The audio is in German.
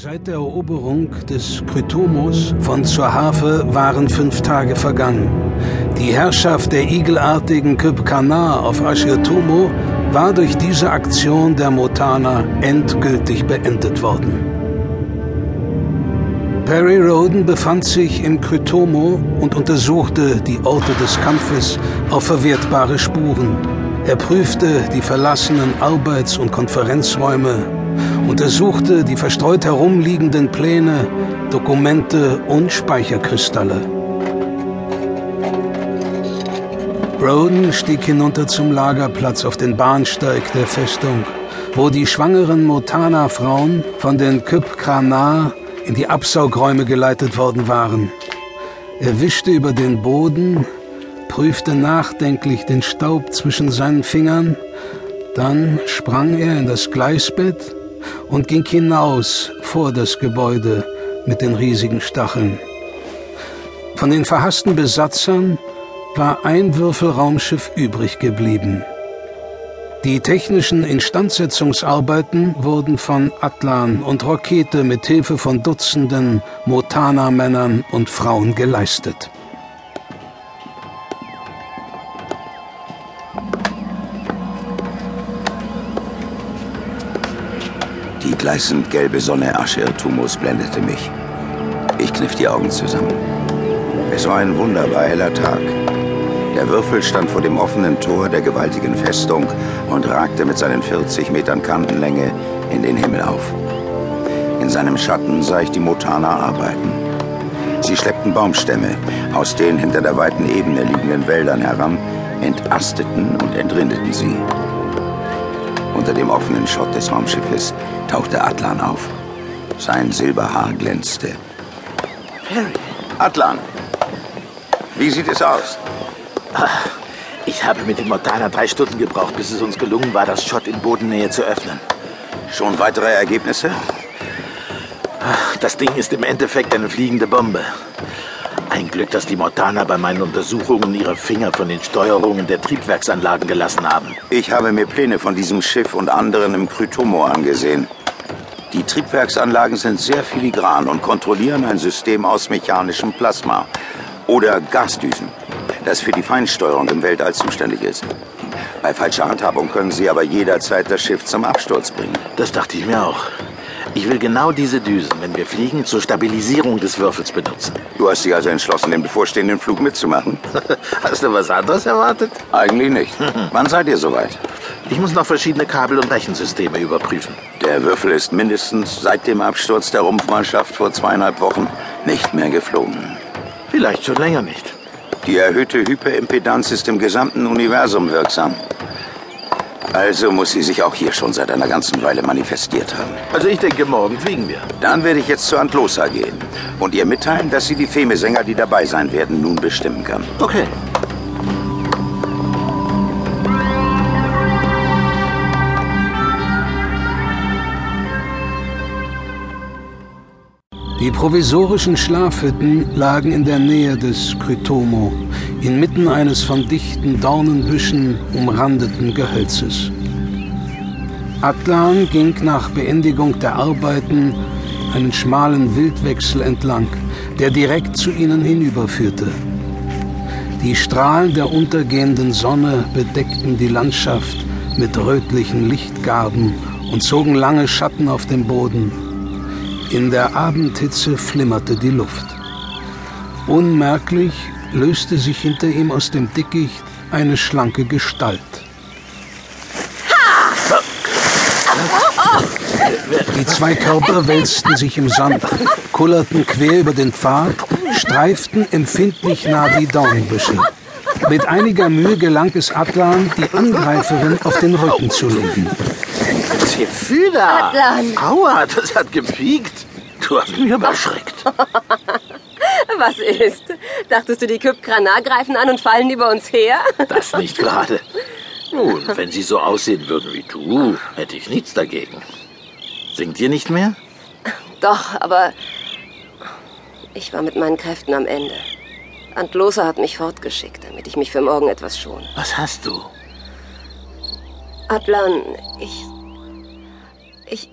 Seit der Eroberung des Krytomos von zur Harfe waren fünf Tage vergangen. Die Herrschaft der igelartigen Kypkanar auf Ashirtomo war durch diese Aktion der Motana endgültig beendet worden. Perry Roden befand sich im Krytomo und untersuchte die Orte des Kampfes auf verwertbare Spuren. Er prüfte die verlassenen Arbeits- und Konferenzräume, untersuchte die verstreut herumliegenden Pläne, Dokumente und Speicherkristalle. Roden stieg hinunter zum Lagerplatz auf den Bahnsteig der Festung, wo die schwangeren Motana-Frauen von den Kypkranar in die Absaugräume geleitet worden waren. Er wischte über den Boden, prüfte nachdenklich den Staub zwischen seinen Fingern, dann sprang er in das Gleisbett und ging hinaus vor das Gebäude mit den riesigen Stacheln. Von den verhassten Besatzern war ein Würfelraumschiff übrig geblieben. Die technischen Instandsetzungsarbeiten wurden von Atlan und Rokete mit Hilfe von Dutzenden Motana-Männern und Frauen geleistet. Gleißend gelbe Sonne Ascher Tumus blendete mich. Ich kniff die Augen zusammen. Es war ein wunderbar heller Tag. Der Würfel stand vor dem offenen Tor der gewaltigen Festung und ragte mit seinen 40 Metern Kantenlänge in den Himmel auf. In seinem Schatten sah ich die Motana arbeiten. Sie schleppten Baumstämme aus den hinter der weiten Ebene liegenden Wäldern heran, entasteten und entrindeten sie. Unter dem offenen Schott des Raumschiffes tauchte Atlan auf. Sein Silberhaar glänzte. Perry, Atlan, wie sieht es aus? ich habe mit dem Mortaner drei Stunden gebraucht, bis es uns gelungen war, das Schott in Bodennähe zu öffnen. Schon weitere Ergebnisse? Das Ding ist im Endeffekt eine fliegende Bombe. Ein Glück, dass die Mortaner bei meinen Untersuchungen ihre Finger von den Steuerungen der Triebwerksanlagen gelassen haben. Ich habe mir Pläne von diesem Schiff und anderen im Krytomo angesehen. Die Triebwerksanlagen sind sehr filigran und kontrollieren ein System aus mechanischem Plasma oder Gasdüsen, das für die Feinsteuerung im Weltall zuständig ist. Bei falscher Handhabung können sie aber jederzeit das Schiff zum Absturz bringen. Das dachte ich mir auch. Ich will genau diese Düsen, wenn wir fliegen, zur Stabilisierung des Würfels benutzen. Du hast dich also entschlossen, den bevorstehenden Flug mitzumachen? Hast du was anderes erwartet? Eigentlich nicht. Wann seid ihr soweit? Ich muss noch verschiedene Kabel- und Rechensysteme überprüfen. Der Würfel ist mindestens seit dem Absturz der Rumpfmannschaft vor zweieinhalb Wochen nicht mehr geflogen. Vielleicht schon länger nicht. Die erhöhte Hyperimpedanz ist im gesamten Universum wirksam. Also muss sie sich auch hier schon seit einer ganzen Weile manifestiert haben. Also ich denke, morgen fliegen wir. Dann werde ich jetzt zu Antlosa gehen und ihr mitteilen, dass sie die Feme-Sänger, die dabei sein werden, nun bestimmen kann. Okay. Die provisorischen Schlafhütten lagen in der Nähe des Krytomo, inmitten eines von dichten Dornenbüschen umrandeten Gehölzes. Atlan ging nach Beendigung der Arbeiten einen schmalen Wildwechsel entlang, der direkt zu ihnen hinüberführte. Die Strahlen der untergehenden Sonne bedeckten die Landschaft mit rötlichen Lichtgarben und zogen lange Schatten auf dem Boden. In der Abendhitze flimmerte die Luft. Unmerklich löste sich hinter ihm aus dem Dickicht eine schlanke Gestalt. Die zwei Körper wälzten sich im Sand, kullerten quer über den Pfad, streiften empfindlich nah die Dornbüsche. Mit einiger Mühe gelang es Atlan, die Angreiferin auf den Rücken zu legen. Das Gefühl da. Adlan. Aua, das hat gepiekt. Du hast mich aber erschreckt. Was ist? Dachtest du, die Kypkranar greifen an und fallen über uns her? Das nicht gerade. Nun, wenn sie so aussehen würden wie du, hätte ich nichts dagegen. Singt ihr nicht mehr? Doch, aber ich war mit meinen Kräften am Ende. Antlosa hat mich fortgeschickt, damit ich mich für morgen etwas schone. Was hast du? Adlan, ich. Ich.